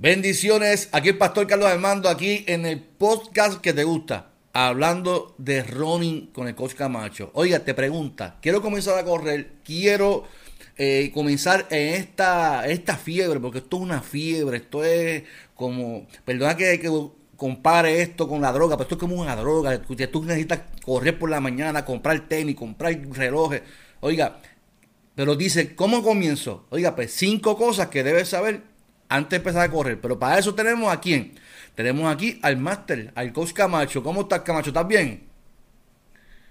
Bendiciones, aquí el pastor Carlos Armando, aquí en el podcast que te gusta, hablando de running con el coach Camacho. Oiga, te pregunta, quiero comenzar a correr, quiero eh, comenzar en esta, esta fiebre, porque esto es una fiebre, esto es como, perdona que, que compare esto con la droga, pero esto es como una droga, tú necesitas correr por la mañana, comprar tenis, comprar relojes, oiga, pero dice, ¿cómo comienzo? Oiga, pues cinco cosas que debes saber antes de empezar a correr. Pero para eso tenemos a quién? Tenemos aquí al máster, al coach Camacho. ¿Cómo estás, Camacho? ¿Estás bien?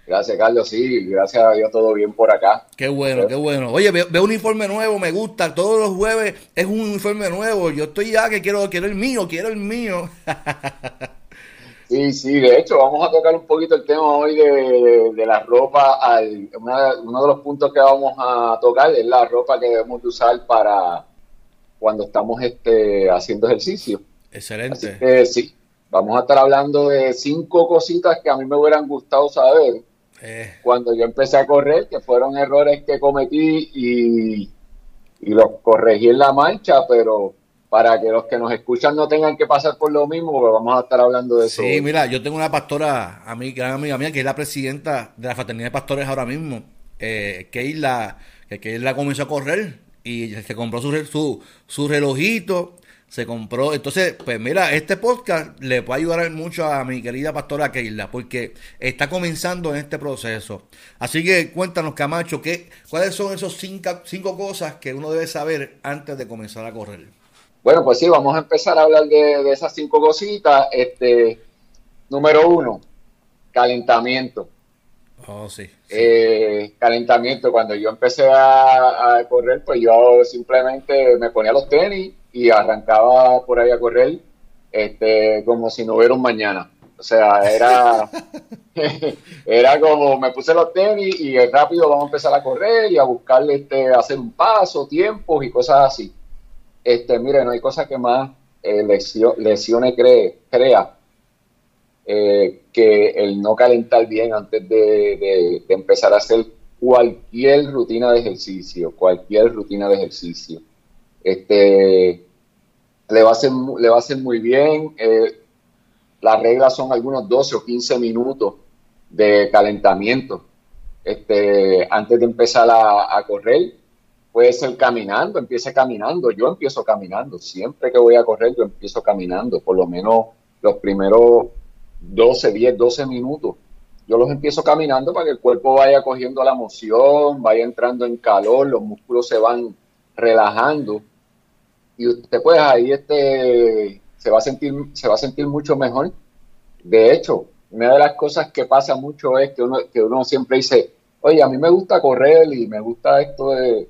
Gracias, Carlos. Sí, gracias a Dios, todo bien por acá. Qué bueno, qué bueno. Oye, veo, un uniforme nuevo, me gusta. Todos los jueves es un uniforme nuevo. Yo estoy ya que quiero, quiero el mío, quiero el mío. Sí, sí, de hecho, vamos a tocar un poquito el tema hoy de, la ropa. Al, uno de los puntos que vamos a tocar es la ropa que debemos usar para, cuando estamos este, haciendo ejercicio. Excelente. Así que sí, vamos a estar hablando de cinco cositas que a mí me hubieran gustado saber eh. cuando yo empecé a correr, que fueron errores que cometí y, los corregí en la mancha, pero para que los que nos escuchan no tengan que pasar por lo mismo, pues vamos a estar hablando de eso. Sí, mira, yo tengo una pastora, a mí, gran amiga mía, que es la presidenta de la Fraternidad de Pastores ahora mismo, eh, que la que la comenzó a correr y se compró su, su, su relojito, se compró. Entonces, pues mira, este podcast le puede ayudar mucho a mi querida pastora Keila, porque está comenzando en este proceso. Así que cuéntanos, Camacho, ¿qué, ¿cuáles son esos cinco, cinco cosas que uno debe saber antes de comenzar a correr? Bueno, pues sí, vamos a empezar a hablar de, esas cinco cositas. Este, número uno, calentamiento. Oh, sí. Eh, calentamiento. Cuando yo empecé a, correr, pues yo simplemente me ponía los tenis y arrancaba por ahí a correr este, como si no hubiera un mañana. O sea, era, era como me puse los tenis y rápido vamos a empezar a correr y a buscarle este, hacer un paso, tiempos y cosas así. Este, mire, no hay cosa que más eh, lesiones cree, crea eh, que el no calentar bien antes de, empezar a hacer cualquier rutina de ejercicio, cualquier rutina de ejercicio. Este, le va a hacer, le va a hacer muy bien. Eh, las reglas son algunos 12 o 15 minutos de calentamiento este, antes de empezar a, a correr. Puede ser caminando, empiece caminando. Yo empiezo caminando. Siempre que voy a correr, yo empiezo caminando. Por lo menos los primeros 12, 10, 12 minutos. Yo los empiezo caminando para que el cuerpo vaya cogiendo la moción, vaya entrando en calor, los músculos se van relajando y usted pues ahí este se va a sentir se va a sentir mucho mejor. De hecho, una de las cosas que pasa mucho es que uno, que uno siempre dice, oye, a mí me gusta correr y me gusta esto de,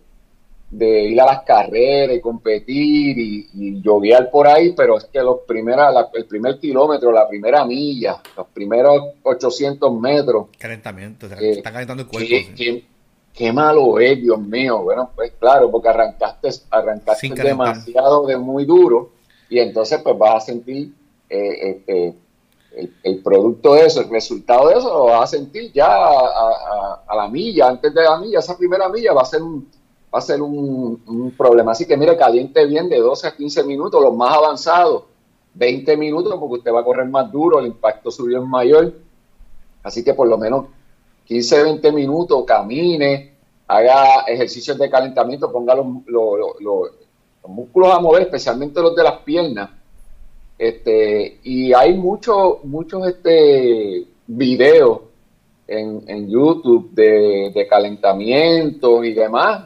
de ir a las carreras y competir y, y yoguear por ahí, pero es que los primera, el primer kilómetro, la primera milla, los primeros 800 metros. Calentamiento, eh, está calentando el cuerpo. Qué, malo es, Dios mío. Bueno, pues claro, porque arrancaste, arrancaste demasiado de muy duro y entonces pues vas a sentir eh, este, el, el, producto de eso, el resultado de eso lo vas a sentir ya a, a la milla, antes de la milla, esa primera milla va a ser un va a ser un, problema. Así que mire, caliente bien de 12 a 15 minutos, los más avanzados, 20 minutos, porque usted va a correr más duro, el impacto suyo es mayor. Así que por lo menos 15, 20 minutos, camine, haga ejercicios de calentamiento, ponga los, músculos a mover, especialmente los de las piernas. Este, y hay muchos, muchos este, videos en, en YouTube de, de calentamiento y demás.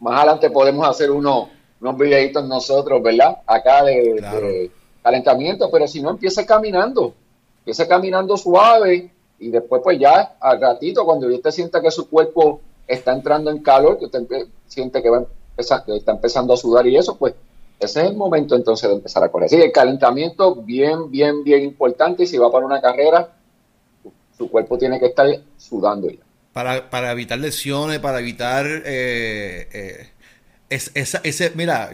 Más adelante podemos hacer unos, unos videitos nosotros, ¿verdad? Acá de, calentamiento, pero si no, empiece caminando, empiece caminando suave y después pues ya al ratito, cuando usted sienta que su cuerpo está entrando en calor, que usted siente que, va que está empezando a sudar y eso, pues ese es el momento entonces de empezar a correr. Así el calentamiento bien, bien, bien importante y si va para una carrera, su cuerpo tiene que estar sudando ya para, evitar lesiones, para evitar eh, eh, esa, ese, mira,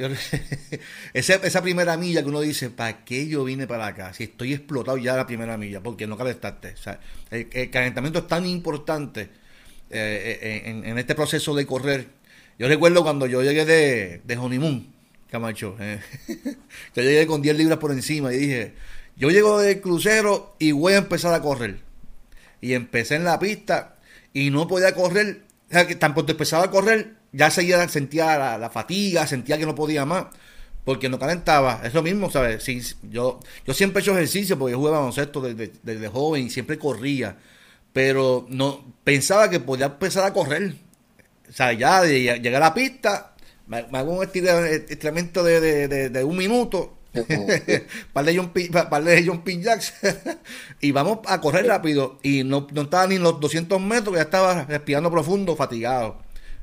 esa, primera milla que uno dice, ¿para qué yo vine para acá? Si estoy explotado ya la primera milla, porque no calentaste. El, calentamiento es tan importante eh, en, este proceso de correr. Yo recuerdo cuando yo llegué de, de honeymoon, Camacho. Eh. yo llegué con 10 libras por encima y dije, yo llego del crucero y voy a empezar a correr. Y empecé en la pista y no podía correr. O sea, que tan pronto empezaba a correr, ya sentía la, fatiga, sentía que no podía más. Porque no calentaba. Es lo mismo, ¿sabes? Yo, yo siempre he hecho ejercicio porque yo jugaba baloncesto desde, desde joven y siempre corría. Pero no pensaba que podía empezar a correr. O sea, ya de llegar a la pista, me, hago un estiramiento de, de, un minuto. para de John, Pin Jacks y vamos a correr rápido. Y no, no estaba ni en los 200 metros ya estaba respirando profundo fatigado.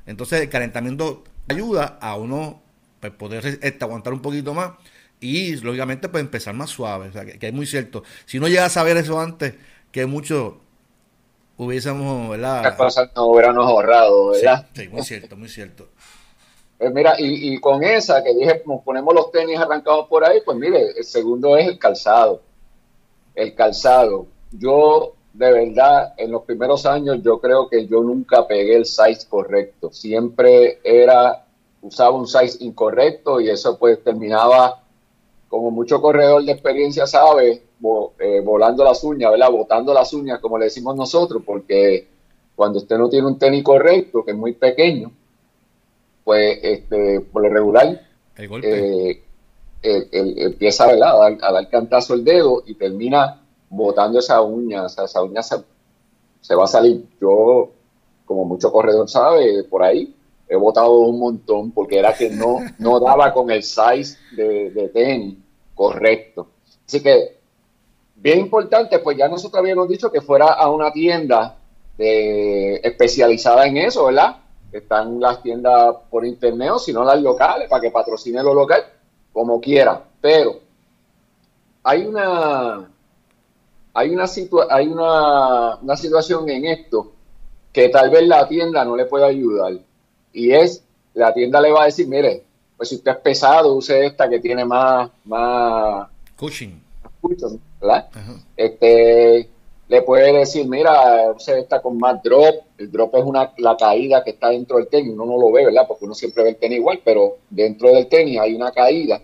Entonces el calentamiento ayuda a uno pues, poder este, aguantar un poquito más y lógicamente pues empezar más suave. O sea, que, es muy cierto. Si no llega a saber eso antes que mucho hubiésemos verdad las cosas no hubiéramos ahorrado verdad sí muy cierto muy cierto pues mira, y, con esa que dije, ponemos los tenis arrancados por ahí, pues mire, el segundo es el calzado. El calzado. Yo, de verdad, en los primeros años, yo creo que yo nunca pegué el size correcto. Siempre era, usaba un size incorrecto y eso pues terminaba, como mucho corredor de experiencia sabe, eh, volando las uñas, ¿verdad? Botando las uñas, como le decimos nosotros, porque cuando usted no tiene un tenis correcto, que es muy pequeño, pues este, por lo regular, eh, empieza A, dar, a dar cantazo el dedo y termina botando esa uña, o sea, esa uña se, va a salir. Yo, como mucho corredor sabe, por ahí he botado un montón porque era que no, no daba con el size de, de tenis correcto. Así que, bien importante, pues ya nosotros habíamos dicho que fuera a una tienda de, especializada en eso, ¿verdad? Están las tiendas por internet o si no las locales para que patrocine lo local como quiera. Pero hay una hay una hay una, una situación en esto que tal vez la tienda no le pueda ayudar y es la tienda le va a decir mire pues si usted es pesado use esta que tiene más más cushion, ¿verdad? este le puede decir, mira, usted está con más drop, el drop es una, la caída que está dentro del tenis, uno no lo ve, ¿verdad? Porque uno siempre ve el tenis igual, pero dentro del tenis hay una caída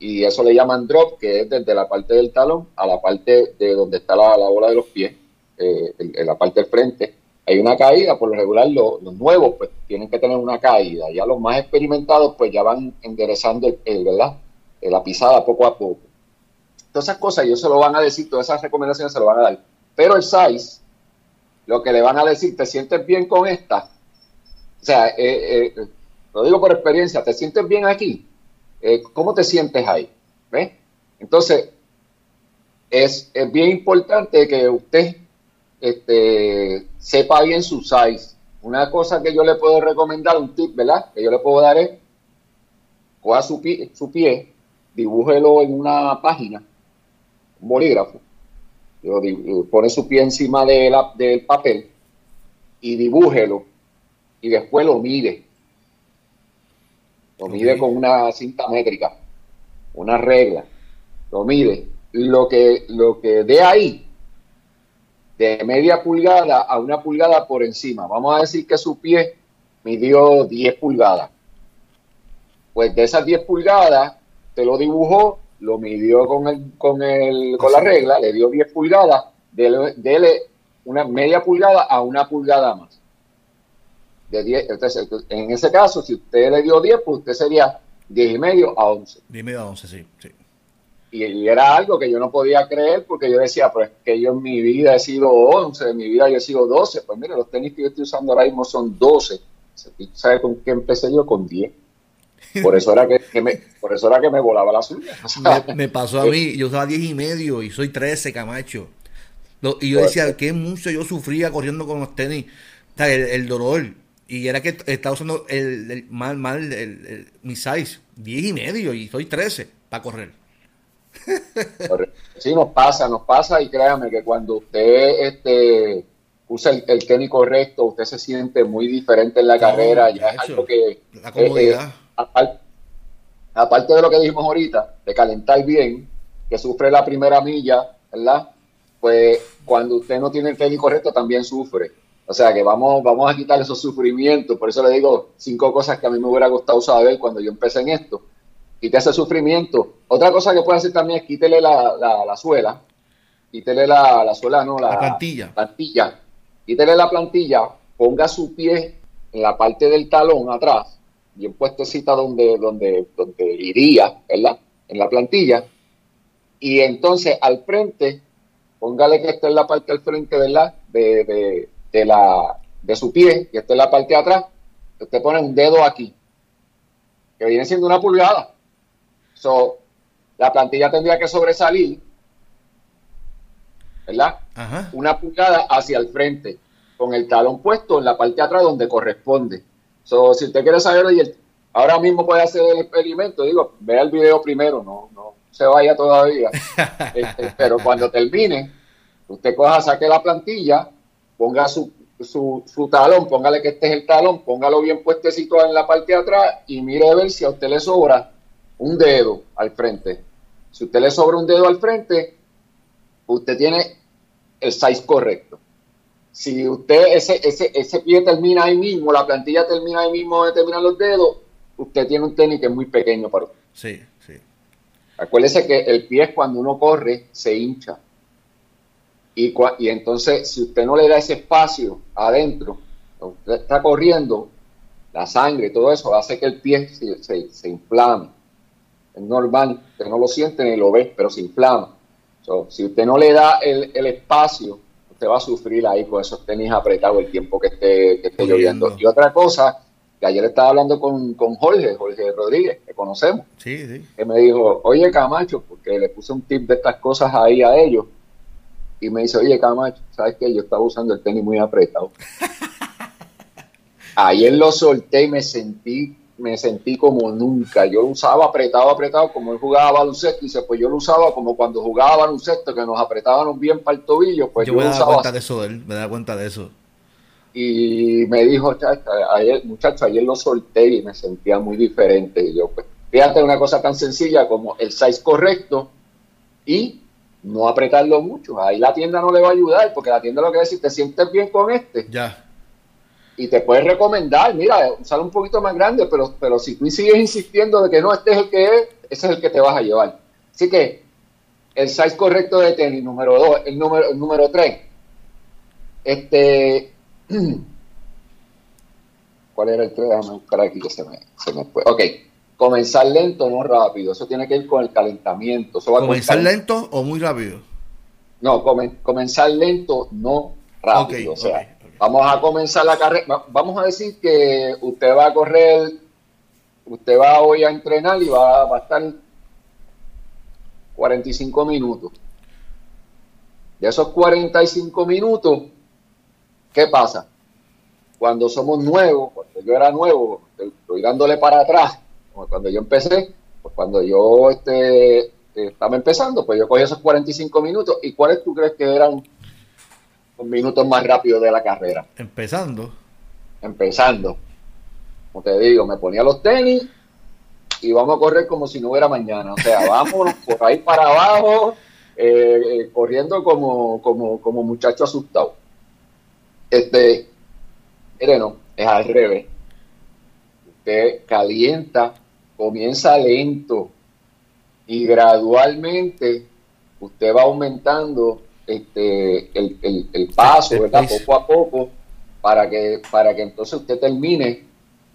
y eso le llaman drop, que es desde la parte del talón a la parte de donde está la, bola de los pies, eh, en, la parte del frente. Hay una caída, por lo regular los, nuevos pues tienen que tener una caída, ya los más experimentados pues ya van enderezando el, ¿verdad? la pisada poco a poco. Todas esas cosas ellos se lo van a decir, todas esas recomendaciones se lo van a dar. Pero el size, lo que le van a decir, ¿te sientes bien con esta? O sea, eh, eh, lo digo por experiencia, ¿te sientes bien aquí? Eh, ¿Cómo te sientes ahí? ¿Ves? Entonces, es, bien importante que usted este, sepa bien su size. Una cosa que yo le puedo recomendar, un tip, ¿verdad? Que yo le puedo dar es, coja su pie, su pie dibújelo en una página bolígrafo, pone su pie encima de la, del papel y dibújelo y después lo mide. Lo mide con una cinta métrica, una regla. Lo mide. Lo que, lo que dé ahí, de media pulgada a una pulgada por encima. Vamos a decir que su pie midió 10 pulgadas. Pues de esas 10 pulgadas, te lo dibujó lo midió con, el, con, el, con la regla, le dio 10 pulgadas, dele, una media pulgada a una pulgada más. De 10, entonces, en ese caso, si usted le dio 10, pues usted sería 10 y medio a 11. 10 y medio a 11, sí. sí. Y, era algo que yo no podía creer porque yo decía, pues que yo en mi vida he sido 11, en mi vida yo he sido 12. Pues mire, los tenis que yo estoy usando ahora mismo son 12. ¿Sabe con qué empecé yo? Con 10. Por eso era que, me, por eso era que me volaba la suya. me, pasó a mí, yo usaba 10 y medio y soy 13, Camacho. y yo decía, qué mucho yo sufría corriendo con los tenis. el, dolor. Y era que estaba usando el, mal, mal, el, mi size, 10 y medio y soy 13 para correr. Sí, nos pasa, nos pasa y créame que cuando usted este, usa el, tenis correcto, usted se siente muy diferente en la carrera, ya es algo que... La comodidad aparte, de lo que dijimos ahorita, de calentar bien, que sufre la primera milla, ¿verdad? Pues cuando usted no tiene el tenis correcto también sufre. O sea que vamos, vamos a quitar esos sufrimientos. Por eso le digo cinco cosas que a mí me hubiera gustado saber cuando yo empecé en esto. quite ese sufrimiento. Otra cosa que puede hacer también es quítele la, la, suela, quítele la, la suela, no, la, plantilla. plantilla. Quítele la plantilla, ponga su pie en la parte del talón atrás, bien puestecita donde, donde, donde iría, ¿verdad? En la plantilla. Y entonces al frente, póngale que esté en la parte del frente, ¿verdad? De, de, de, la, de su pie, que esté en la parte de atrás. Usted pone un dedo aquí, que viene siendo una pulgada. So, la plantilla tendría que sobresalir, ¿verdad? Una pulgada hacia el frente, con el talón puesto en la parte de atrás donde corresponde. So, si usted quiere saber, ahora mismo puede hacer el experimento, digo, vea el video primero, no, no se vaya todavía. Este, pero cuando termine, usted coja, saque la plantilla, ponga su, su, su, talón, póngale que este es el talón, póngalo bien puestecito en la parte de atrás y mire a ver si a usted le sobra un dedo al frente. Si usted le sobra un dedo al frente, usted tiene el size correcto. Si usted, ese, ese, ese pie termina ahí mismo, la plantilla termina ahí mismo donde terminan los dedos, usted tiene un tenis que es muy pequeño para usted. Sí, sí. Acuérdese que el pie cuando uno corre se hincha. Y, y entonces, si usted no le da ese espacio adentro, usted está corriendo, la sangre, todo eso hace que el pie se, se, se inflame. Es normal, usted no lo siente ni lo ve, pero se inflama. si usted no le da el, el espacio usted va a sufrir ahí con esos tenis apretados el tiempo que esté, que esté lloviendo. Y otra cosa, que ayer estaba hablando con, con Jorge, Jorge Rodríguez, que conocemos, sí, sí. que me dijo, oye Camacho, porque le puse un tip de estas cosas ahí a ellos, y me dice, oye Camacho, ¿sabes qué? Yo estaba usando el tenis muy apretado. ayer lo solté y me sentí me sentí como nunca. Yo lo usaba apretado, apretado, como él jugaba baloncesto, y dice, pues yo lo usaba como cuando jugaba baloncesto, que nos apretaban bien para el tobillo. Pues yo, me daba cuenta de eso, él me daba cuenta de eso. Y me dijo, ayer, muchacho, ayer lo solté y me sentía muy diferente. Y yo, pues, fíjate una cosa tan sencilla como el size correcto y no apretarlo mucho. Ahí la tienda no le va a ayudar, porque la tienda lo que decir, ¿te sientes bien con este? Ya y te puedes recomendar, mira, usar un poquito más grande, pero, pero si tú sigues insistiendo de que no, este es el que es, ese es el que te vas a llevar. Así que el size correcto de tenis, número dos, el número, el número tres, este, ¿cuál era el tres? Déjame buscar aquí que se me, se me fue. Ok, comenzar lento, no rápido, eso tiene que ir con el calentamiento. ¿Comenzar lento o muy rápido? No, comenzar lento, no rápido. o sea, Vamos a comenzar la carrera. Vamos a decir que usted va a correr, usted va hoy a entrenar y va, a estar 45 minutos. De esos 45 minutos, ¿qué pasa? Cuando somos nuevos, cuando yo era nuevo, estoy dándole para atrás, cuando yo empecé, pues cuando yo este, estaba empezando, pues yo cogí esos 45 minutos. ¿Y cuáles tú crees que eran minutos más rápido de la carrera. Empezando. Empezando. Como te digo, me ponía los tenis y vamos a correr como si no hubiera mañana. O sea, vamos por ahí para abajo, eh, eh, corriendo como, como, como muchacho asustado. Este, mire, no, es al revés. Usted calienta, comienza lento y gradualmente usted va aumentando este, el, el, paso, ¿verdad? Poco a poco, para que, para que entonces usted termine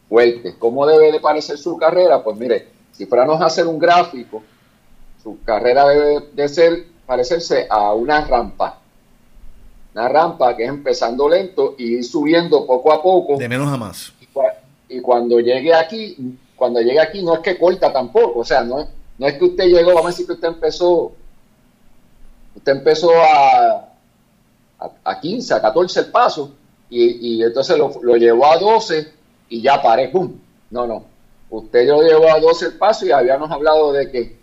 fuerte. ¿Cómo debe de parecer su carrera? Pues mire, si fuéramos a hacer un gráfico, su carrera debe de ser, parecerse a una rampa. Una rampa que es empezando lento y subiendo poco a poco. De menos a más. Y, cuando llegue aquí, cuando llegue aquí no es que corta tampoco, o sea, no, no es que usted llegó, vamos a decir que usted empezó usted empezó a, a, 15, a 14 el paso, y, entonces lo, llevó a 12 y ya paré, ¡pum! No, no. Usted lo llevó a 12 el paso y habíamos hablado de que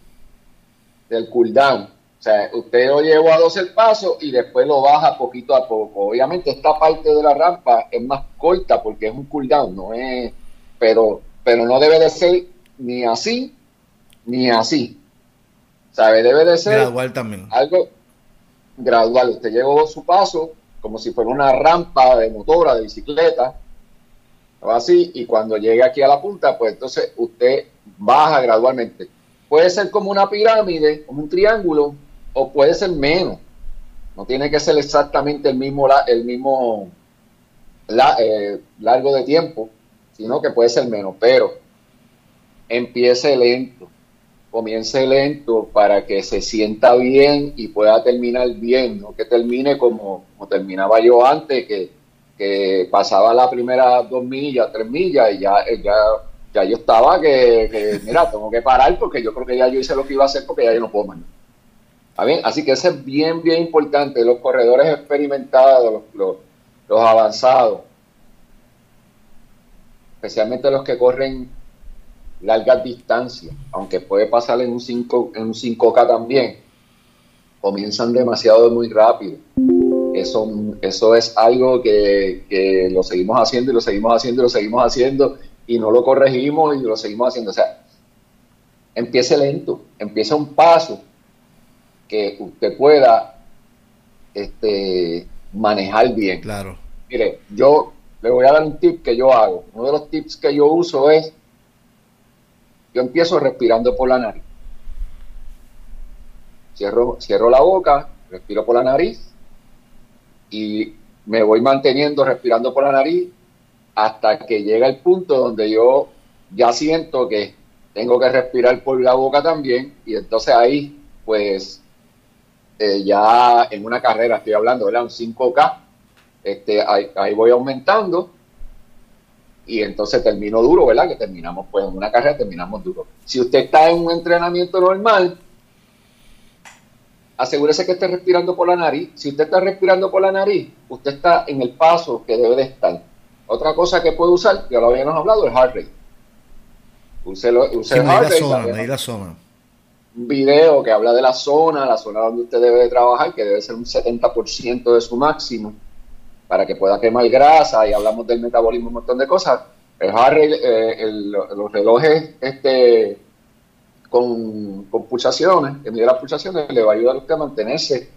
del cooldown. O sea, usted lo llevó a 12 el paso y después lo baja poquito a poco. Obviamente esta parte de la rampa es más corta porque es un cooldown, no es, pero, pero no debe de ser ni así ni así. ¿Sabe? Debe de ser también. algo gradual. Usted llevó su paso como si fuera una rampa de motora, de bicicleta, así, y cuando llegue aquí a la punta, pues entonces usted baja gradualmente. Puede ser como una pirámide, como un triángulo, o puede ser menos. No tiene que ser exactamente el mismo, el mismo eh, largo de tiempo, sino que puede ser menos, pero empiece lento, comience lento para que se sienta bien y pueda terminar bien, no que termine como, como terminaba yo antes, que, que pasaba la primera dos millas, tres millas y ya, ya, ya yo estaba que, mira, tengo que parar porque yo creo que ya yo hice lo que iba a hacer porque ya yo no puedo más. bien? Así que eso es bien, bien importante. Los corredores experimentados, los, los avanzados, especialmente los que corren largas distancias, aunque puede pasar en un, 5, en un 5K también, comienzan demasiado muy rápido. Eso, eso es algo que, lo seguimos haciendo y lo seguimos haciendo y lo seguimos haciendo y no lo corregimos y lo seguimos haciendo. O sea, empiece lento, empieza un paso que usted pueda este, manejar bien. Claro. Mire, yo le voy a dar un tip que yo hago. Uno de los tips que yo uso es yo empiezo respirando por la nariz. Cierro, cierro la boca, respiro por la nariz y me voy manteniendo respirando por la nariz hasta que llega el punto donde yo ya siento que tengo que respirar por la boca también y entonces ahí pues eh, ya en una carrera estoy hablando, ¿verdad? Un 5K, este, ahí voy aumentando y entonces termino duro, ¿verdad? Que terminamos, pues en una carrera terminamos duro. Si usted está en un entrenamiento normal, asegúrese que esté respirando por la nariz. Si usted está respirando por la nariz, usted está en el paso que debe de estar. Otra cosa que puede usar, ya lo habíamos hablado, el heart rate. Use, el heart rate. Zona, la zona. Un video que habla de la zona, la zona donde usted debe de trabajar, que debe ser un 70% de su máximo para que pueda quemar grasa y hablamos del metabolismo, un montón de cosas. El eh, los relojes este, con, pulsaciones, que mide las pulsaciones, le va a ayudar a usted a mantenerse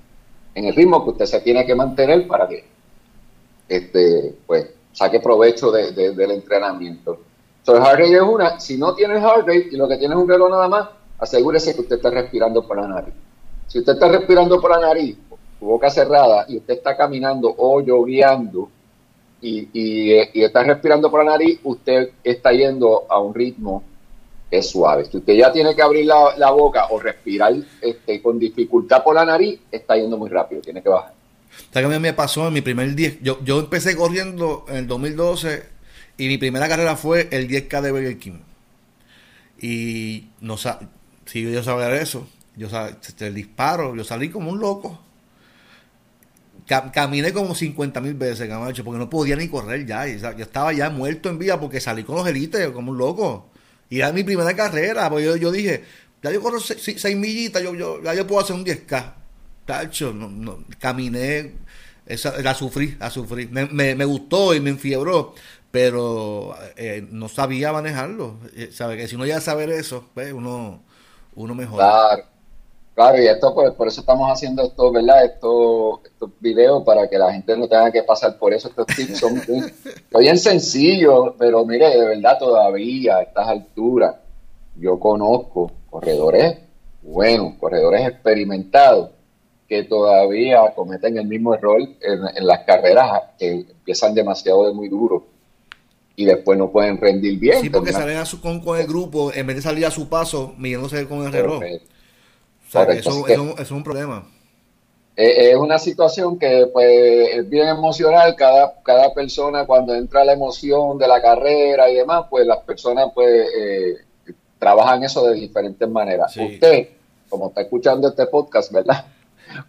en el ritmo que usted se tiene que mantener para que este, pues, saque provecho del entrenamiento. Entonces, el heart es una, si no tiene heart rate y lo que tiene es un reloj nada más, asegúrese que usted está respirando por la nariz. Si usted está respirando por la nariz, boca cerrada y usted está caminando o lloviendo y, y, está respirando por la nariz, usted está yendo a un ritmo que es suave. Si usted ya tiene que abrir la, boca o respirar este, con dificultad por la nariz, está yendo muy rápido, tiene que bajar. que a mí me pasó en mi primer 10? Yo, yo empecé corriendo en el 2012 y mi primera carrera fue el 10K de Burger King. Y no si yo sabía eso, yo disparo, yo salí como un loco caminé como 50 mil veces, Camacho, porque no podía ni correr ya. Yo estaba ya muerto en vida porque salí con los élites como un loco. Y era mi primera carrera. Porque yo, dije, ya yo corro 6 millitas, yo, yo, ya yo puedo hacer un 10K. Tacho, no, caminé, esa, la sufrí, la sufrí. Me, me, gustó y me enfiebró, pero eh, no sabía manejarlo. Eh, ¿Sabe? Que si uno ya saber eso, pues, uno, uno mejora. Y esto por, por eso estamos haciendo esto, ¿verdad? Estos, estos videos para que la gente no tenga que pasar por eso. Estos tips son bien sencillos, pero mire, de verdad todavía a estas alturas yo conozco corredores buenos, corredores experimentados que todavía cometen el mismo error en, las carreras que empiezan demasiado de muy duro y después no pueden rendir bien. Sí, porque salen a su, con, el grupo, en vez de salir a su paso, midiéndose con el reloj eso, es un problema. Es una situación que pues es bien emocional, cada, cada persona cuando entra la emoción de la carrera y demás, pues las personas pues eh, trabajan eso de diferentes maneras. Usted, como está escuchando este podcast, ¿verdad?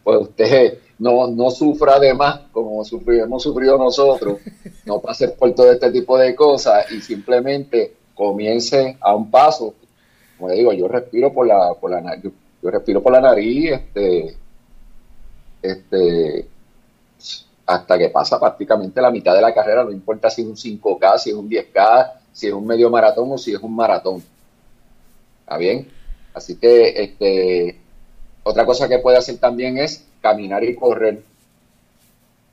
Pues usted no, no sufra de más como hemos sufrido nosotros, no pase por todo este tipo de cosas y simplemente comience a un paso. Como digo, yo respiro por la, por la respiro por la nariz, este, este, hasta que pasa prácticamente la mitad de la carrera, no importa si es un 5K, si es un 10K, si es un medio maratón o si es un maratón. ¿Está bien? Así que este, otra cosa que puede hacer también es caminar y correr.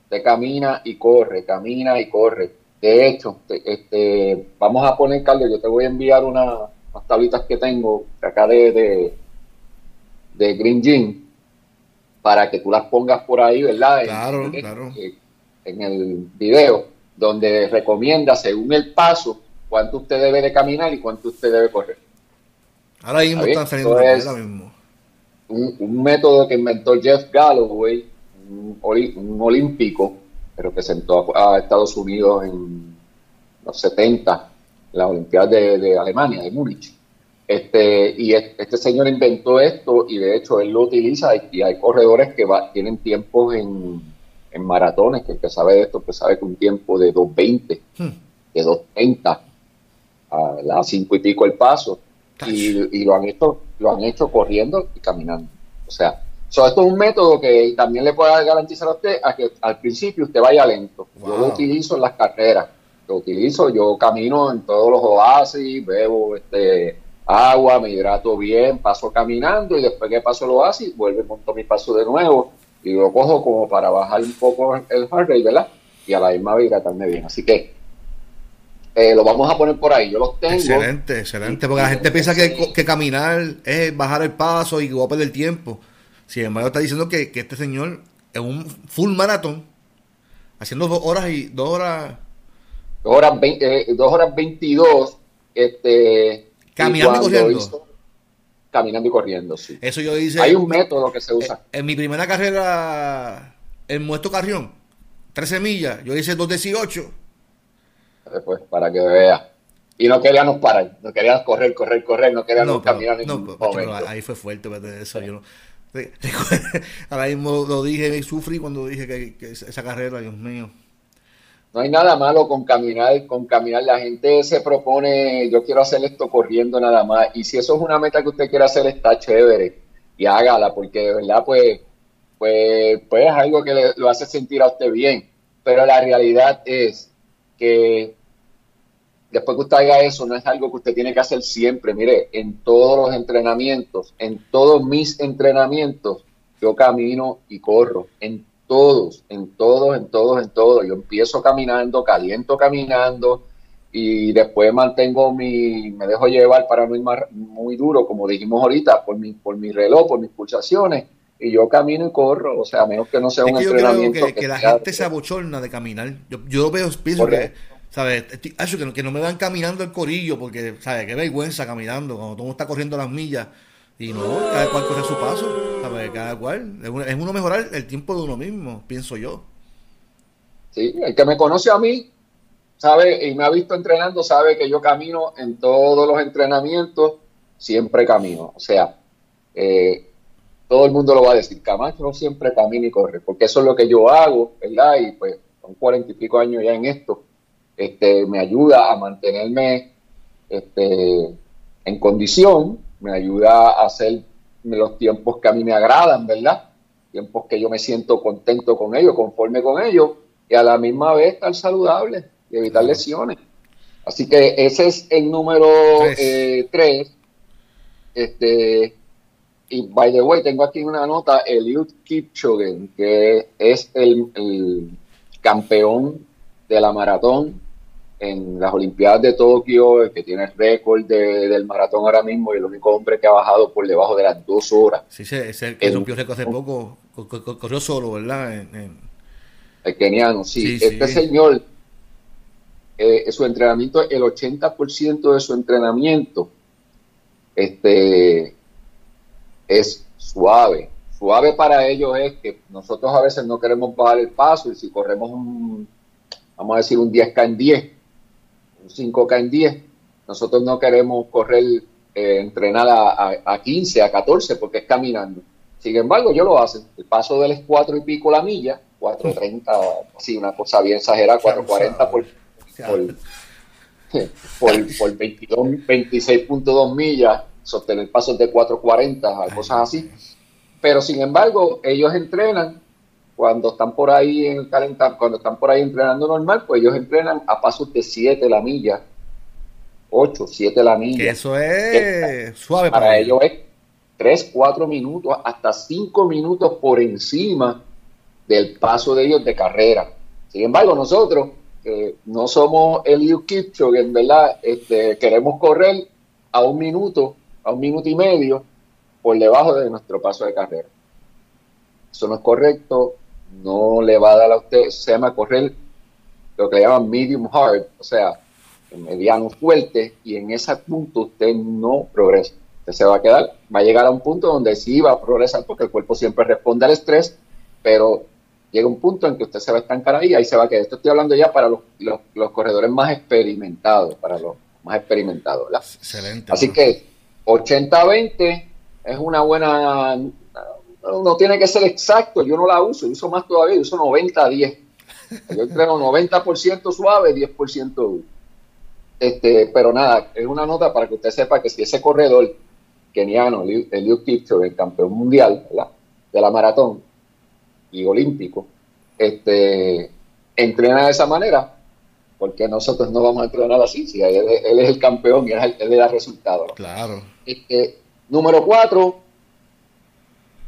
Usted camina y corre, camina y corre. De hecho, este, vamos a poner, Carlos, yo te voy a enviar una, unas tablitas que tengo acá de, de Green Jean para que tú las pongas por ahí, ¿verdad? Claro, en, claro. En el video, donde recomienda según el paso cuánto usted debe de caminar y cuánto usted debe correr. Ahora mismo están saliendo mismo. Un, un, método que inventó Jeff Galloway, un, un olímpico, pero que sentó a, a, Estados Unidos en los 70, en las Olimpiadas de, de Alemania, de Múnich. Este, y este señor inventó esto y de hecho él lo utiliza y hay corredores que va, tienen tiempos en, en, maratones, que el que sabe de esto, pues sabe que un tiempo de 2.20, hmm. de 2.30 a las 5 y pico el paso, y, y, lo han hecho lo han hecho corriendo y caminando. O sea, so, esto es un método que también le puede garantizar a usted a que al principio usted vaya lento. Wow. Yo lo utilizo en las carreras, lo utilizo, yo camino en todos los oasis, bebo este agua, me hidrato bien, paso caminando y después que paso el oasis, vuelvo y monto mi paso de nuevo y lo cojo como para bajar un poco el heart rate, ¿verdad? Y a la misma vez hidratarme bien. Así que eh, lo vamos a poner por ahí. Yo los tengo. Excelente, excelente. Porque la gente piensa que, que, caminar es bajar el paso y va a perder tiempo. Sin embargo, está diciendo que, que este señor es un full maratón, haciendo dos horas y dos horas. Dos horas, 20, eh, dos horas 22. Este, caminando y, corriendo. Hizo, caminando y corriendo, sí. Eso yo hice. Hay un método que se usa. En, en mi primera carrera, en Muerto Carrión, 13 millas, yo hice 2.18 pues para que vea. Y no queríamos parar, no queríamos correr, correr, correr, no queríamos no, pero, caminar en no, ningún pero, momento. pero ahí fue fuerte de eso. Yo no, ahora mismo lo dije y sufrí cuando dije que, que, esa carrera, Dios mío. No hay nada malo con caminar, con caminar. La gente se propone, yo quiero hacer esto corriendo nada más. Y si eso es una meta que usted quiere hacer, está chévere. Y hágala, porque de verdad, pues, pues, pues es algo que le, lo hace sentir a usted bien. Pero la realidad es que después que usted haga eso, no es algo que usted tiene que hacer siempre. Mire, en todos los entrenamientos, en todos mis entrenamientos, yo camino y corro. Todos, en todos, en todos, en todos. Yo empiezo caminando, caliento caminando y después mantengo mi, me dejo llevar para no ir más, muy duro, como dijimos ahorita, por mi, por mi reloj, por mis pulsaciones. Y yo camino y corro, o sea, a menos que no sea es un que entrenamiento. Yo creo que, que, que la gente se abochorna de caminar. Yo, yo veo, pienso que ¿sabes? Que no, que no me van caminando el corillo, porque, ¿sabes? Qué vergüenza caminando, cuando todo está corriendo las millas. Y no, cada cual corre su paso, ¿sabes? Cada cual. Es uno, mejorar el tiempo de uno mismo, pienso yo. Sí, el que me conoce a mí, sabe, y me ha visto entrenando, sabe que yo camino en todos los entrenamientos, siempre camino. O sea, eh, todo el mundo lo va a decir, Camacho siempre camina y corre, porque eso es lo que yo hago, ¿verdad? Y pues son cuarenta y pico años ya en esto este, me ayuda a mantenerme este, en condición, me ayuda a hacer los tiempos que a mí me agradan, ¿verdad? Tiempos que yo me siento contento con ellos, conforme con ellos, y a la misma vez estar saludable y evitar lesiones. Así que ese es el número 3. Eh, tres. este, y by the way, tengo aquí una nota, Eliud Kipchoge, que es el, el campeón de la maratón en las Olimpiadas de Tokio, el que tiene el récord de, del maratón ahora mismo y el único hombre que ha bajado por debajo de las dos horas. Sí, sí es el que el, rompió récord hace poco, corrió solo, ¿verdad? En, en... El keniano, sí. sí este sí. señor, eh, su entrenamiento, el 80% de su entrenamiento este, es suave. Suave para ellos es que nosotros a veces no queremos bajar el paso y si corremos un, vamos a decir un 10K en 10, 5K en 10. Nosotros no queremos correr, eh, entrenar a, a, a, 15, a 14, porque es caminando. Sin embargo, yo lo hacen. El paso del es 4 y pico la milla, 4.30, así una cosa bien exagerada, 4.40 por, por, por, por 26.2 millas, sostener pasos de 4.40, cosas así. Pero sin embargo, ellos entrenan cuando están por ahí en calentar, cuando están por ahí entrenando normal, pues ellos entrenan a pasos de 7 la milla, 8, 7 la milla. Eso es suave para, para ellos. es 3, 4 minutos, hasta 5 minutos por encima del paso de ellos de carrera. Sin embargo, nosotros eh, no somos el Kipchoge, en verdad, este, queremos correr a un minuto, a un minuto y medio por debajo de nuestro paso de carrera. Eso no es correcto, no le va a dar a usted, se llama correr lo que llaman medium hard, o sea, mediano fuerte, y en ese punto usted no progresa. Usted se va a quedar, va a llegar a un punto donde sí va a progresar porque el cuerpo siempre responde al estrés, pero llega un punto en que usted se va a estancar ahí, ahí se va a quedar. Esto estoy hablando ya para los, los, corredores más experimentados, para los más experimentados. Excelente. Así que 80-20 es una buena, no tiene que ser exacto, yo no la uso, uso más todavía, uso 90-10. Yo entreno 90% suave, 10% duro. Este, pero nada, es una nota para que usted sepa que si ese corredor keniano, Eliud Kipchoge, el campeón mundial de la maratón y olímpico, este, entrena de esa manera, porque nosotros no vamos a entrenar así, si él, es el campeón y él, le da resultados. Claro. Este, número cuatro,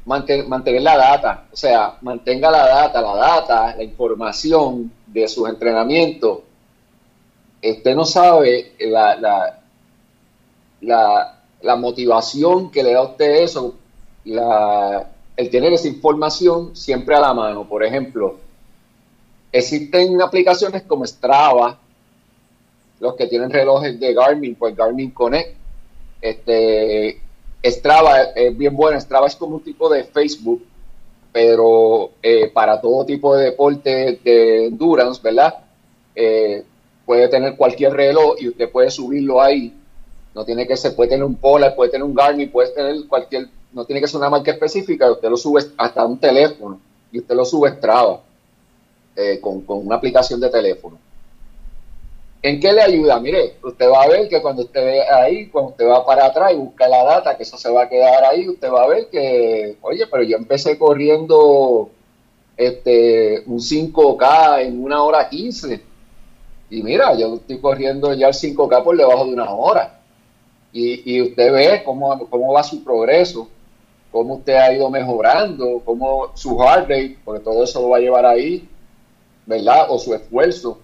mantener la data, o sea, mantenga la data, la data, la información de sus entrenamientos. Usted no sabe la, la, la, la motivación que le da a usted eso, la, el tener esa información siempre a la mano. Por ejemplo, existen aplicaciones como Strava, los que tienen relojes de Garmin, pues Garmin Connect, este, Strava es bien buena. Strava es como un tipo de Facebook, pero eh, para todo tipo de deporte de endurance, ¿verdad? Eh, puede tener cualquier reloj y usted puede subirlo ahí. No tiene que ser, puede tener un Polar, puede tener un Garmin, puede tener cualquier, no tiene que ser una marca específica, usted lo sube hasta un teléfono y usted lo sube Strava eh, con, con una aplicación de teléfono. ¿En qué le ayuda? Mire, usted va a ver que cuando usted ve ahí, cuando usted va para atrás y busca la data, que eso se va a quedar ahí, usted va a ver que, oye, pero yo empecé corriendo este un 5K en una hora 15. Y mira, yo estoy corriendo ya el 5K por debajo de una hora. Y, usted ve cómo, cómo va su progreso, cómo usted ha ido mejorando, cómo su heart rate, porque todo eso lo va a llevar ahí, ¿verdad? O su esfuerzo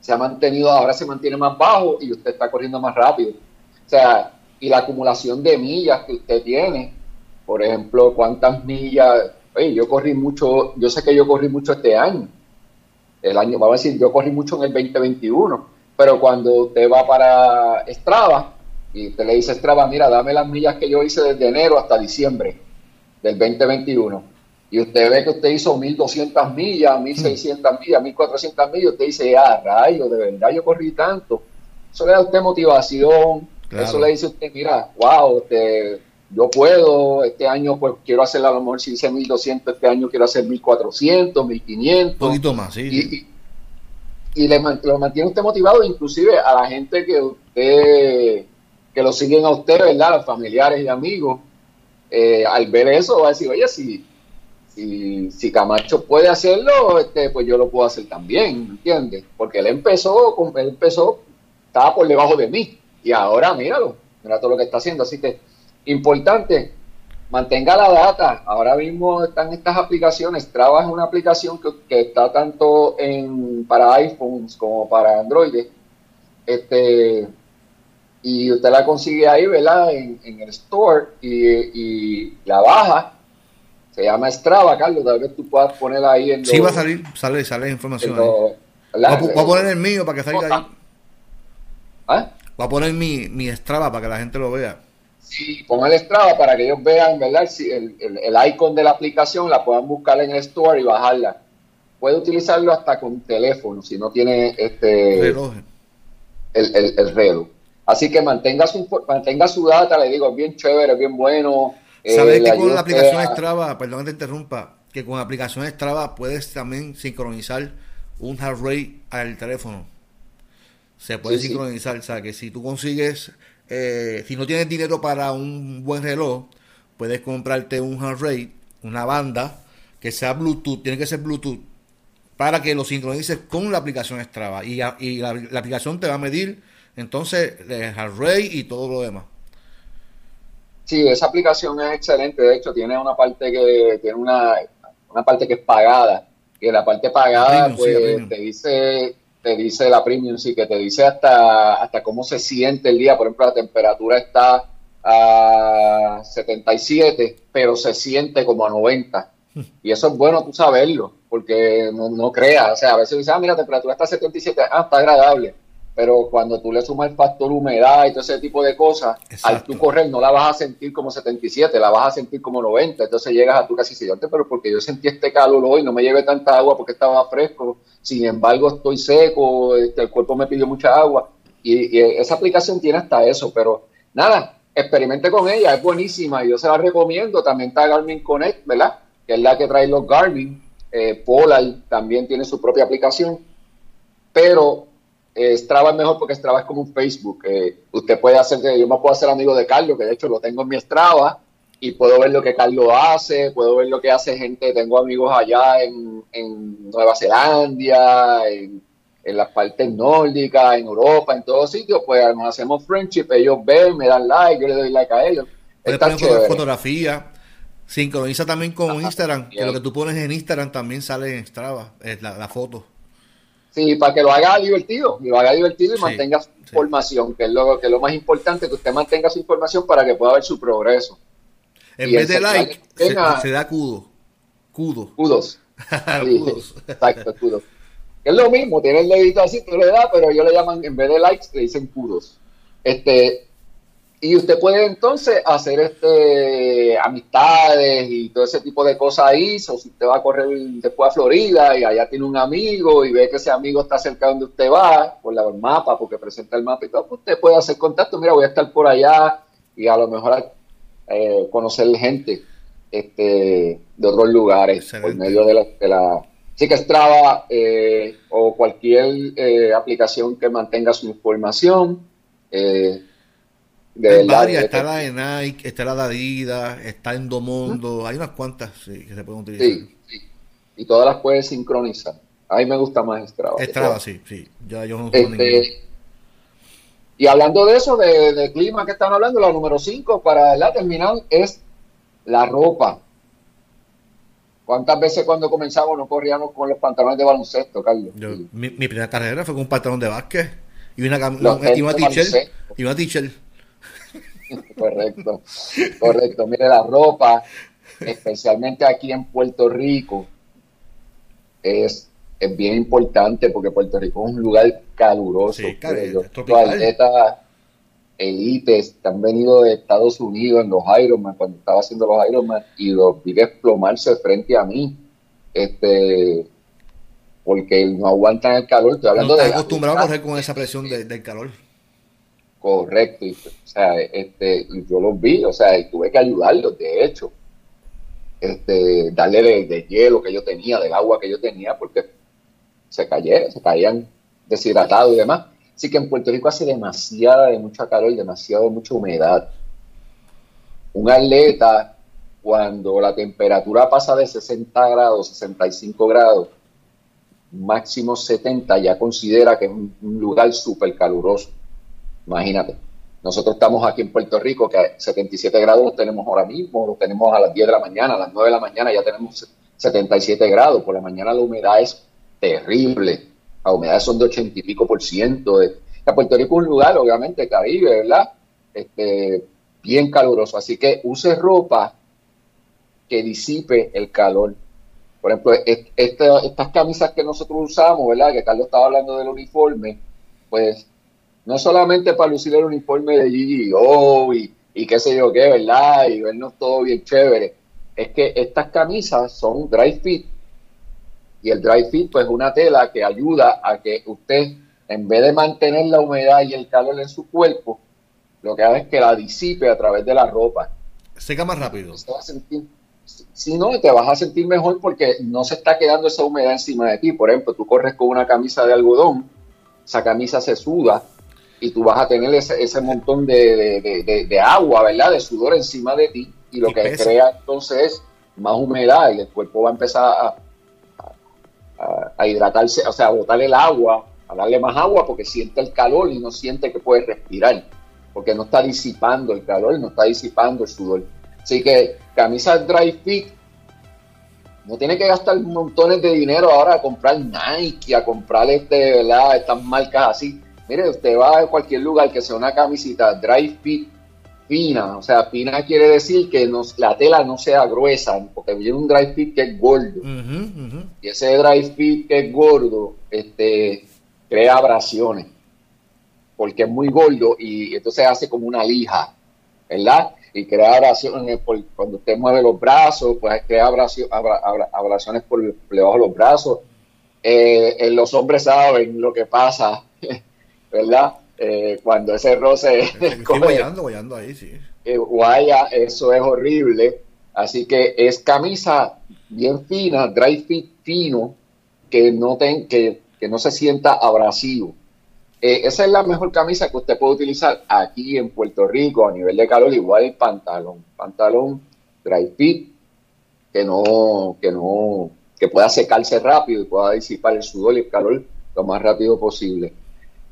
se ha mantenido, ahora se mantiene más bajo y usted está corriendo más rápido. O sea, y la acumulación de millas que usted tiene, por ejemplo, cuántas millas, oye, yo corrí mucho, yo sé que yo corrí mucho este año, el año, vamos a decir, yo corrí mucho en el 2021, pero cuando usted va para Strava y usted le dice a Strava, mira, dame las millas que yo hice desde enero hasta diciembre del 2021 y usted ve que usted hizo 1200 millas, 1600 millas, 1400 millas, usted dice, ah, rayo, de verdad yo corrí tanto. Eso le da a usted motivación, eso le dice a usted, mira, wow, este, yo puedo, este año pues quiero hacer a lo mejor si hice 1200, este año quiero hacer 1400, 1500. Un poquito más, sí. Y, le, lo mantiene usted motivado, inclusive a la gente que usted, que lo siguen a usted, ¿verdad? Los familiares y amigos, eh, al ver eso va a decir, oye, si si, si Camacho puede hacerlo, este, pues yo lo puedo hacer también, ¿me entiendes? Porque él empezó, él empezó, estaba por debajo de mí y ahora míralo, mira todo lo que está haciendo. Así que importante, mantenga la data. Ahora mismo están estas aplicaciones. Strava es una aplicación que, está tanto en, para iPhones como para Android. Este, y usted la consigue ahí, ¿verdad? En, el store y, y la baja se llama Strava, Carlos, tal vez tú puedas ponerla ahí en... Sí, va a salir, sale, sale información ahí. Voy a, poner el mío para que salga ahí. ¿Ah? Voy a poner mi, mi Strava para que la gente lo vea. Sí, pon el Strava para que ellos vean, ¿verdad? Si el, el, icon de la aplicación la puedan buscar en el store y bajarla. Puede utilizarlo hasta con teléfono, si no tiene este... Reloj. El, el, el reloj. Así que mantenga su, mantenga su data, le digo, es bien chévere, es bien bueno eh, ¿Sabes que con la aplicación Strava, perdón que te interrumpa, que con la aplicación Strava puedes también sincronizar un heart rate al teléfono? Se puede sincronizar, o sea, que si tú consigues, eh, si no tienes dinero para un buen reloj, puedes comprarte un heart rate, una banda que sea Bluetooth, tiene que ser Bluetooth, para que lo sincronices con la aplicación Strava. Y, y la, la, aplicación te va a medir entonces el heart rate y todo lo demás. Sí, esa aplicación es excelente. De hecho, tiene una parte que tiene una, parte que es pagada. Y la parte pagada, pues te dice te dice la premium, sí, que te dice hasta, hasta cómo se siente el día. Por ejemplo, la temperatura está a 77, pero se siente como a 90. Y eso es bueno tú saberlo, porque no, no creas. O sea, a veces dices, ah, mira, la temperatura está a 77, ah, está agradable pero cuando tú le sumas el factor humedad y todo ese tipo de cosas, al tú correr no la vas a sentir como 77, la vas a sentir como 90, entonces llegas a tu casi siguiente, pero porque yo sentí este calor hoy, no me llevé tanta agua porque estaba fresco, sin embargo estoy seco, este, el cuerpo me pidió mucha agua, y, esa aplicación tiene hasta eso, pero nada, experimente con ella, es buenísima, yo se la recomiendo, también está Garmin Connect, ¿verdad? Que es la que trae los Garmin, eh, Polar también tiene su propia aplicación, pero eh, Strava es mejor porque Strava es como un Facebook. Eh, usted puede hacer, yo me puedo hacer amigo de Carlos, que de hecho lo tengo en mi Strava, y puedo ver lo que Carlos hace, puedo ver lo que hace gente, tengo amigos allá en, Nueva Zelanda, en, las partes nórdicas, en Europa, en todos sitios, pues nos hacemos friendship, ellos ven, me dan like, yo le doy like a ellos. Puedes fotografía, sincroniza también con Instagram, que lo que tú pones en Instagram también sale en Strava, la, la foto. Sí, para que lo haga divertido, y lo haga divertido y mantenga su información, que es, lo, que es lo más importante, que usted mantenga su información para que pueda ver su progreso. En vez de like, se, da cudo. Cudo. Kudos. exacto, kudos. Es lo mismo, tiene el dedito así, tú le das, pero ellos le llaman, en vez de likes, le dicen kudos. Este, y usted puede entonces hacer este amistades y todo ese tipo de cosas ahí. O si usted va a correr después a Florida y allá tiene un amigo y ve que ese amigo está cerca de donde usted va, por el mapa, porque presenta el mapa y todo, pues usted puede hacer contacto. Mira, voy a estar por allá y a lo mejor eh, conocer gente este, de otros lugares por medio de la, de la sí que Strava eh, o cualquier eh, aplicación que mantenga su información. Eh, hay varias, está la de Nike, está la de Adidas, está Endomondo, hay unas cuantas sí, que se pueden utilizar. Sí, sí, y todas las puedes sincronizar. A mí me gusta más Strava. Strava, sí, sí. Ya yo no este, y hablando de eso, de, clima que están hablando, la número 5 para la terminal es la ropa. ¿Cuántas veces cuando comenzamos no corríamos con los pantalones de baloncesto, Carlos? mi, primera carrera fue con un pantalón de básquet y una, una, y una t-shirt. Correcto, correcto. Mire, la ropa, especialmente aquí en Puerto Rico, es, es bien importante porque Puerto Rico es un lugar caluroso. Sí, los atletas elites que han venido de Estados Unidos en los Ironman, cuando estaba haciendo los Ironman, y los vi desplomarse frente a mí. Este, porque no aguantan el calor. Estoy hablando de. acostumbrado a correr con esa presión del calor. Correcto, o sea, este, yo los vi, o sea, tuve que ayudarlos, de hecho, este, darle de, hielo que yo tenía, del agua que yo tenía, porque se cayeron, se caían deshidratados y demás. Así que en Puerto Rico hace demasiada, de mucha calor y demasiado de mucha humedad. Un atleta, cuando la temperatura pasa de 60 grados, 65 grados, máximo 70, ya considera que es un lugar súper caluroso Imagínate. Nosotros estamos aquí en Puerto Rico, que 77 grados los tenemos ahora mismo, los tenemos a las 10 de la mañana, a las 9 de la mañana ya tenemos 77 grados. Por la mañana la humedad es terrible. La humedad son de 80 y pico por ciento. Puerto Rico es un lugar, obviamente, Caribe, ¿verdad? Este, bien caluroso. Así que use ropa que disipe el calor. Por ejemplo, estas camisas que nosotros usamos, ¿verdad? Que Carlos estaba hablando del uniforme, pues no solamente para lucir el uniforme de GGO y, y qué sé yo qué, ¿verdad? Y vernos todo bien chévere. Es que estas camisas son dry fit y el dry fit pues es una tela que ayuda a que usted en vez de mantener la humedad y el calor en su cuerpo, lo que hace es que la disipe a través de la ropa. Seca más rápido. si no, te vas a sentir mejor porque no se está quedando esa humedad encima de ti. Por ejemplo, tú corres con una camisa de algodón, esa camisa se suda, y tú vas a tener ese, ese montón de, agua, ¿verdad? De sudor encima de ti y lo que crea entonces es más humedad y el cuerpo va a empezar a, a, hidratarse, o sea, a botar el agua, a darle más agua porque siente el calor y no siente que puede respirar, porque no está disipando el calor, no está disipando el sudor. Así que camisa dry fit no tiene que gastar montones de dinero ahora a comprar Nike, a comprar este, ¿verdad? estas marcas así. Mire, usted va a cualquier lugar que sea una camisita dry fit fina, o sea, fina quiere decir que la tela no sea gruesa, porque viene un dry fit que es gordo. Y ese dry fit que es gordo, este, crea abrasiones, porque es muy gordo y entonces hace como una lija, ¿verdad? Y crea abrasiones por, cuando usted mueve los brazos, pues crea abrasiones por, debajo de los brazos. Eh, los hombres saben lo que pasa, ¿verdad? Eh, cuando ese roce... Guayando, guayando ahí, sí. Eh, guaya, eso es horrible. Así que es camisa bien fina, dry fit fino, que no, ten, que, que no se sienta abrasivo. Eh, esa es la mejor camisa que usted puede utilizar aquí en Puerto Rico a nivel de calor, igual el pantalón. Pantalón dry fit, que no, que no, que pueda secarse rápido y pueda disipar el sudor y el calor lo más rápido posible.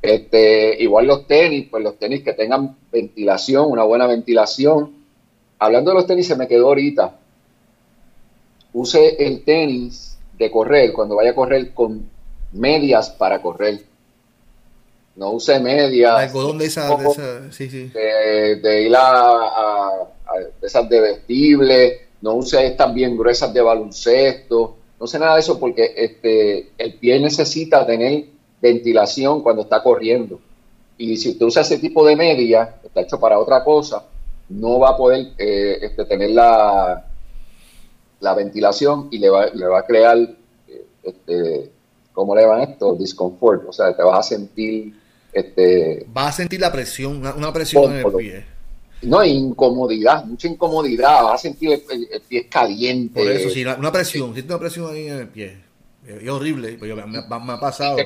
Este, igual los tenis, pues los tenis que tengan ventilación, una buena ventilación. Hablando de los tenis, se me quedó ahorita. Use el tenis de correr cuando vaya a correr con medias para correr. No use medias. de, esa, de, ir a, esas de vestible. No use estas bien gruesas de baloncesto. No sé nada de eso porque este, el pie necesita tener ventilación cuando está corriendo. Y si usted usa ese tipo de media, está hecho para otra cosa, no va a poder eh, este, tener la, la ventilación y le va, le va a crear, eh, este, ¿cómo le van esto? Discomfort. O sea, te vas a sentir... Este, va a sentir la presión, una, presión en el pie. No, incomodidad, mucha incomodidad, vas a sentir el, pie caliente. Por eso, sí, una presión, siente una presión ahí en el pie. Es horrible, me, me, ha pasado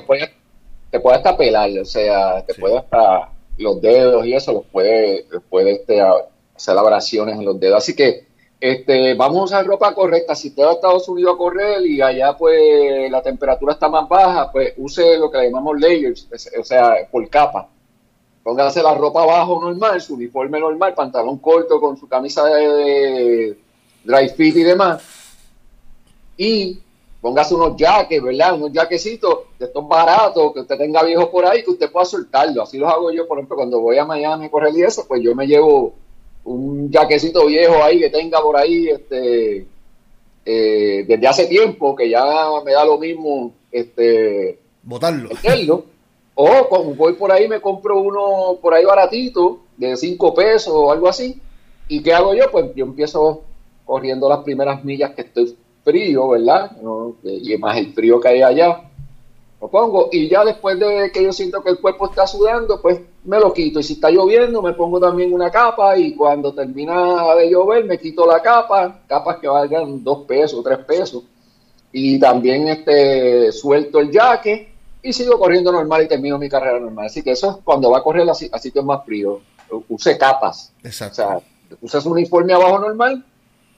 te puede hasta pelar, o sea, te puede hasta los dedos y eso los puede, puede este, hacer abrasiones en los dedos. Así que este, vamos a usar ropa correcta. Si usted ha Estados Unidos a correr y allá pues la temperatura está más baja, pues use lo que le llamamos layers, o sea, por capa. Póngase la ropa abajo normal, su uniforme normal, pantalón corto con su camisa de dry fit y demás. Y póngase unos jaques, ¿verdad? Unos jaquecitos de estos baratos que usted tenga viejos por ahí que usted pueda soltarlo. Así los hago yo, por ejemplo, cuando voy a Miami a correr y eso, pues yo me llevo un jaquecito viejo ahí que tenga por ahí este eh, desde hace tiempo que ya me da lo mismo este botarlo o con, voy por ahí me compro uno por ahí baratito de 5 pesos o algo así y qué hago yo pues yo empiezo corriendo las primeras millas que estoy frío, ¿verdad? Y más el frío que hay allá. Lo pongo y ya después de que yo siento que el cuerpo está sudando, pues me lo quito. Y si está lloviendo, me pongo también una capa y cuando termina de llover, me quito la capa, capas que valgan dos pesos, tres pesos. Y también este, suelto el jaque y sigo corriendo normal y termino mi carrera normal. Así que eso es cuando va a correr a, sitios más fríos. Use capas. Exacto. O sea, usas un uniforme abajo normal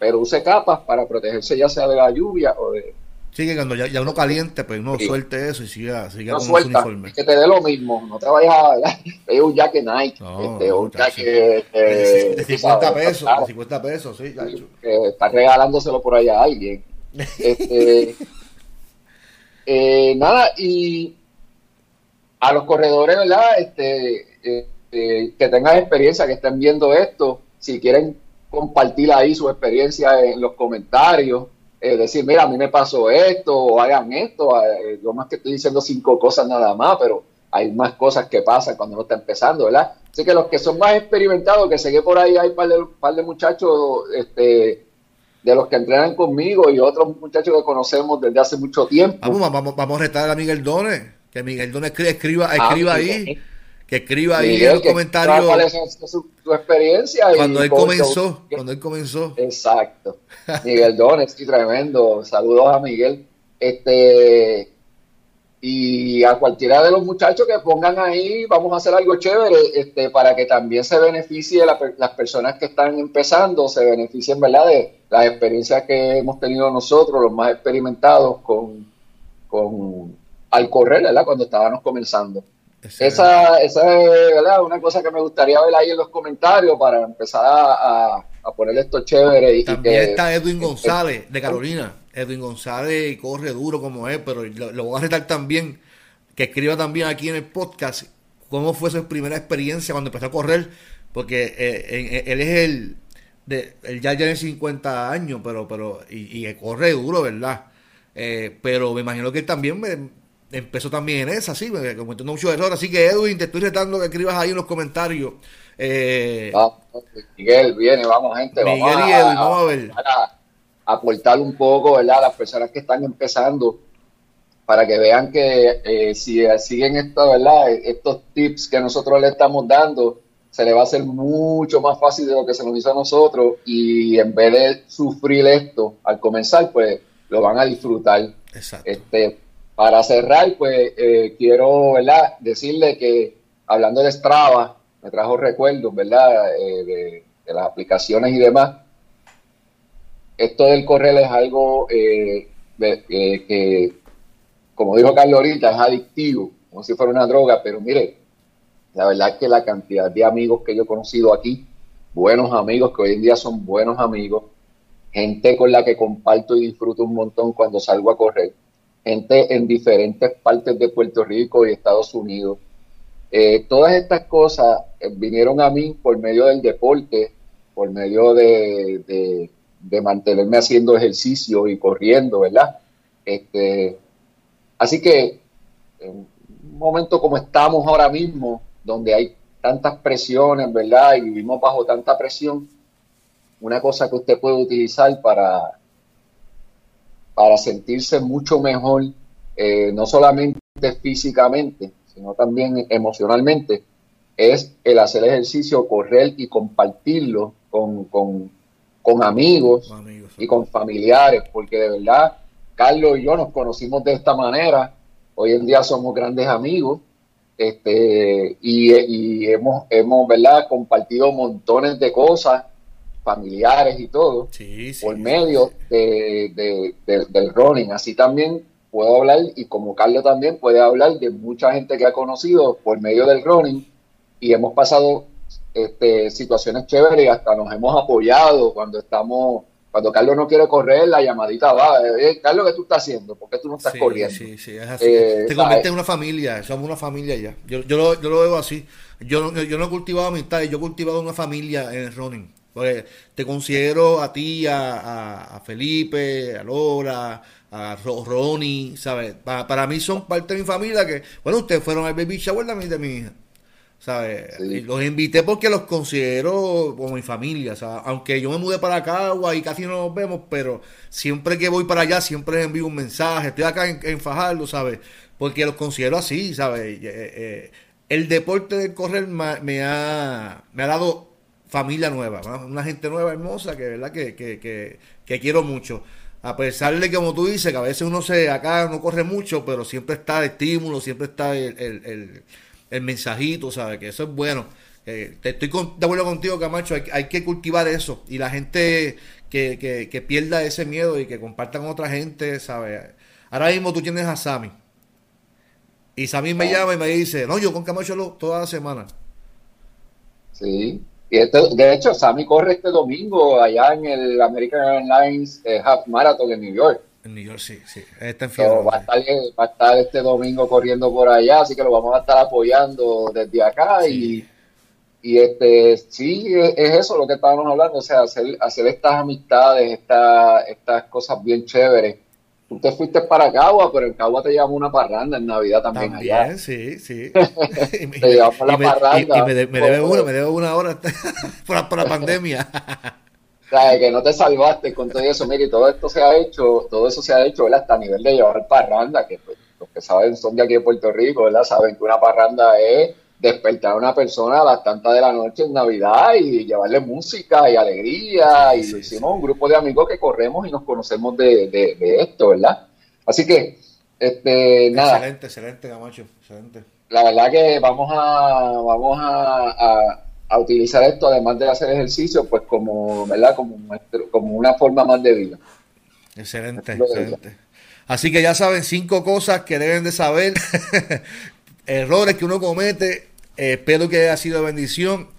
pero use capas para protegerse ya sea de la lluvia o de... Sí, que cuando ya, uno caliente, pues no suelte eso y siga, siga no con suelta, uniforme. que te dé lo mismo, no te vayas a pedir un jacket Nike, no, este, un jacket de, de 50 pesos, de 50 pesos, sí, que está regalándoselo por ahí a alguien. este, eh, nada, y a los corredores, ¿verdad? Este, eh, eh, que tengan experiencia, que estén viendo esto, si quieren compartir ahí su experiencia en los comentarios, eh, decir, mira, a mí me pasó esto, o hagan esto, eh, yo más que estoy diciendo cinco cosas nada más, pero hay más cosas que pasan cuando uno está empezando, ¿verdad? Así que los que son más experimentados, que sé por ahí hay un par de, par de muchachos este, de los que entrenan conmigo y otros muchachos que conocemos desde hace mucho tiempo. Vamos, vamos, vamos a retar a Miguel Dones, que Miguel Dones escriba, escriba, ah, ahí que escriba ahí en los comentarios cuál es su, experiencia cuando él comenzó cuando él comenzó. Exacto. Miguel Dones tremendo. Saludos a Miguel. Este y a cualquiera de los muchachos que pongan ahí vamos a hacer algo chévere este para que también se beneficie las personas que están empezando se beneficien verdad de las experiencias que hemos tenido nosotros los más experimentados con con al correr verdad cuando estábamos comenzando esa, esa es una cosa que me gustaría ver ahí en los comentarios para empezar a, a poner esto chévere. Y, También está Edwin González de Carolina, Edwin González corre duro como es, pero lo, voy a retar también, que escriba también aquí en el podcast cómo fue su primera experiencia cuando empezó a correr, porque eh, él es el, de, él ya tiene 50 años, pero, pero, y, y corre duro, ¿verdad? Eh, pero me imagino que él también me, empezó también en esa, sí, cometiendo muchos errores. Así que Edwin, te estoy retando que escribas ahí en los comentarios. Eh, Miguel, viene, vamos gente, Miguel vamos, y Edwin, vamos a ver. aportar un poco, ¿verdad? A las personas que están empezando para que vean que eh, si siguen esto, ¿verdad? estos tips que nosotros le estamos dando, se le va a hacer mucho más fácil de lo que se nos hizo a nosotros y en vez de sufrir esto al comenzar, pues lo van a disfrutar. Exacto. Este, para cerrar, pues eh, quiero ¿verdad? decirle que hablando de Strava, me trajo recuerdos ¿verdad? Eh, de, las aplicaciones y demás. Esto del correr es algo eh, que, como dijo Carlos ahorita, es adictivo, como si fuera una droga, pero mire, la verdad es que la cantidad de amigos que yo he conocido aquí, buenos amigos que hoy en día son buenos amigos, gente con la que comparto y disfruto un montón cuando salgo a correr, gente en diferentes partes de Puerto Rico y Estados Unidos. Eh, todas estas cosas eh, vinieron a mí por medio del deporte, por medio de, mantenerme haciendo ejercicio y corriendo, ¿verdad? Este, así que en un momento como estamos ahora mismo, donde hay tantas presiones, ¿verdad? Y vivimos bajo tanta presión, una cosa que usted puede utilizar para, para sentirse mucho mejor, eh, no solamente físicamente, sino también emocionalmente, es el hacer ejercicio, correr y compartirlo con, amigos, y con familiares, porque de verdad, Carlos y yo nos conocimos de esta manera, hoy en día somos grandes amigos, este, y, y hemos, hemos, ¿verdad? compartido montones de cosas familiares y todo, por medio de, del running. Así también puedo hablar, y como Carlos también puede hablar de mucha gente que ha conocido por medio del running, y hemos pasado este, situaciones chéveres y hasta nos hemos apoyado cuando estamos cuando Carlos no quiere correr, la llamadita va. Eh, Carlos, ¿qué tú estás haciendo? ¿Por qué tú no estás corriendo? Sí, sí, es así. Eh, Te conviertes en una familia, somos una familia ya. Yo, yo, lo, yo lo veo así. Yo, yo no he cultivado amistades, yo he cultivado una familia en el running. Porque te considero a ti, a, Felipe, a Laura, a Ronnie, ¿sabes? Para, mí son parte de mi familia que, bueno, ustedes fueron al baby shower de mi, hija. ¿sabes? Los invité porque los considero como mi familia, ¿sabes? Aunque yo me mudé para acá y casi no nos vemos, pero siempre que voy para allá, siempre les envío un mensaje. Estoy acá en, Fajardo, ¿sabes? Porque los considero así, ¿sabes? Eh, eh, el deporte del correr me ha, me ha dado familia nueva, una gente nueva, hermosa, que verdad que, que, que, quiero mucho. A pesar de que, como tú dices, que a veces uno se acá no corre mucho, pero siempre está el estímulo, siempre está el, el, el, mensajito, ¿sabes? Que eso es bueno. te estoy de acuerdo contigo, Camacho, hay, hay que cultivar eso. Y la gente que, que, que, pierda ese miedo y que comparta con otra gente, ¿sabes? Ahora mismo tú tienes a Sammy. Y Sammy me llama y me dice, no, yo con Camacho lo, toda la semana. Sí, este, de hecho, Sammy corre este domingo allá en el American Airlines eh, Half Marathon en New York. En New York, sí, sí. Está va, a estar, va, a estar, este domingo corriendo por allá, así que lo vamos a estar apoyando desde acá. Y, y este sí, es, eso lo que estábamos hablando, o sea, hacer, hacer estas amistades, estas, estas cosas bien chéveres Tú te fuiste para Cagua, pero en Cagua te llevamos una parranda en Navidad también, también allá. sí, sí. te llevamos la parranda. Y, me, debe una, me debe una hora por, la, por la pandemia. o sea, que no te salvaste con todo eso. Mire, todo esto se ha hecho, todo eso se ha hecho, ¿verdad? Hasta a nivel de llevar parranda, que pues, los que saben son de aquí de Puerto Rico, ¿verdad? Saben que una parranda es despertar a una persona a las tantas de la noche en Navidad y llevarle música y alegría. y lo hicimos un grupo de amigos que corremos y nos conocemos de, esto, ¿verdad? Así que, este, nada. Excelente, excelente, Camacho, excelente. La verdad que vamos a, vamos a, a, utilizar esto, además de hacer ejercicio, pues como, ¿verdad? Como, como una forma más de vida. Excelente, excelente. Así que ya saben cinco cosas que deben de saber, errores que uno comete espero que haya sido bendición.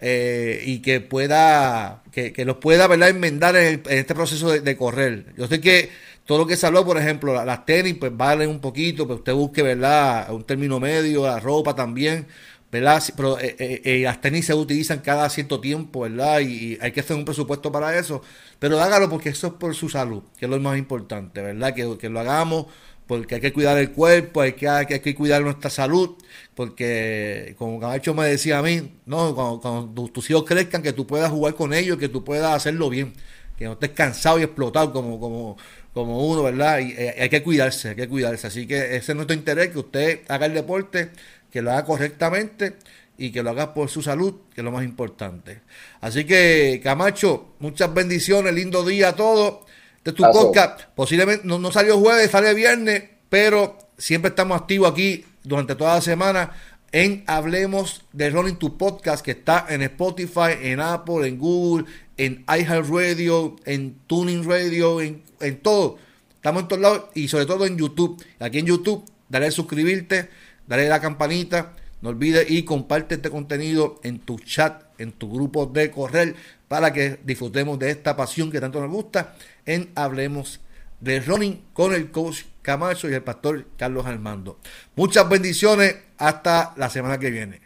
eh, y que pueda, que, los pueda, ¿verdad?, enmendar en, este proceso de, correr. Yo sé que todo lo que se habló, por ejemplo, las tenis, pues valen un poquito, pero usted busque, ¿verdad?, un término medio, la ropa también, ¿verdad? Pero eh, eh, las tenis se utilizan cada cierto tiempo, ¿verdad? Y, hay que hacer un presupuesto para eso. Pero hágalo porque eso es por su salud, que es lo más importante, ¿verdad? Que, que lo hagamos porque hay que cuidar el cuerpo, hay que, hay que cuidar nuestra salud, porque como Camacho me decía a mí, no, cuando, tus hijos crezcan, que tú puedas jugar con ellos, que tú puedas hacerlo bien, que no estés cansado y explotado como, como, como uno, ¿verdad? Y eh, hay que cuidarse, hay que cuidarse. Así que ese es nuestro interés, que usted haga el deporte, que lo haga correctamente y que lo haga por su salud, que es lo más importante. Así que, Camacho, muchas bendiciones, lindo día a todos de tu podcast. Posiblemente no, salió jueves, sale viernes, pero siempre estamos activos aquí durante toda la semana en Hablemos de Running tu Podcast, que está en Spotify, en Apple, en Google, en iHeartRadio, en Tuning Radio, en, en todo. Estamos en todos lados y sobre todo en YouTube. Aquí en YouTube, dale a suscribirte, dale a la campanita, no olvides y comparte este contenido en tu chat, en tu grupo de correr, para que disfrutemos de esta pasión que tanto nos gusta en Hablemos de Running con el coach Camacho y el pastor Carlos Armando. Muchas bendiciones. Hasta la semana que viene.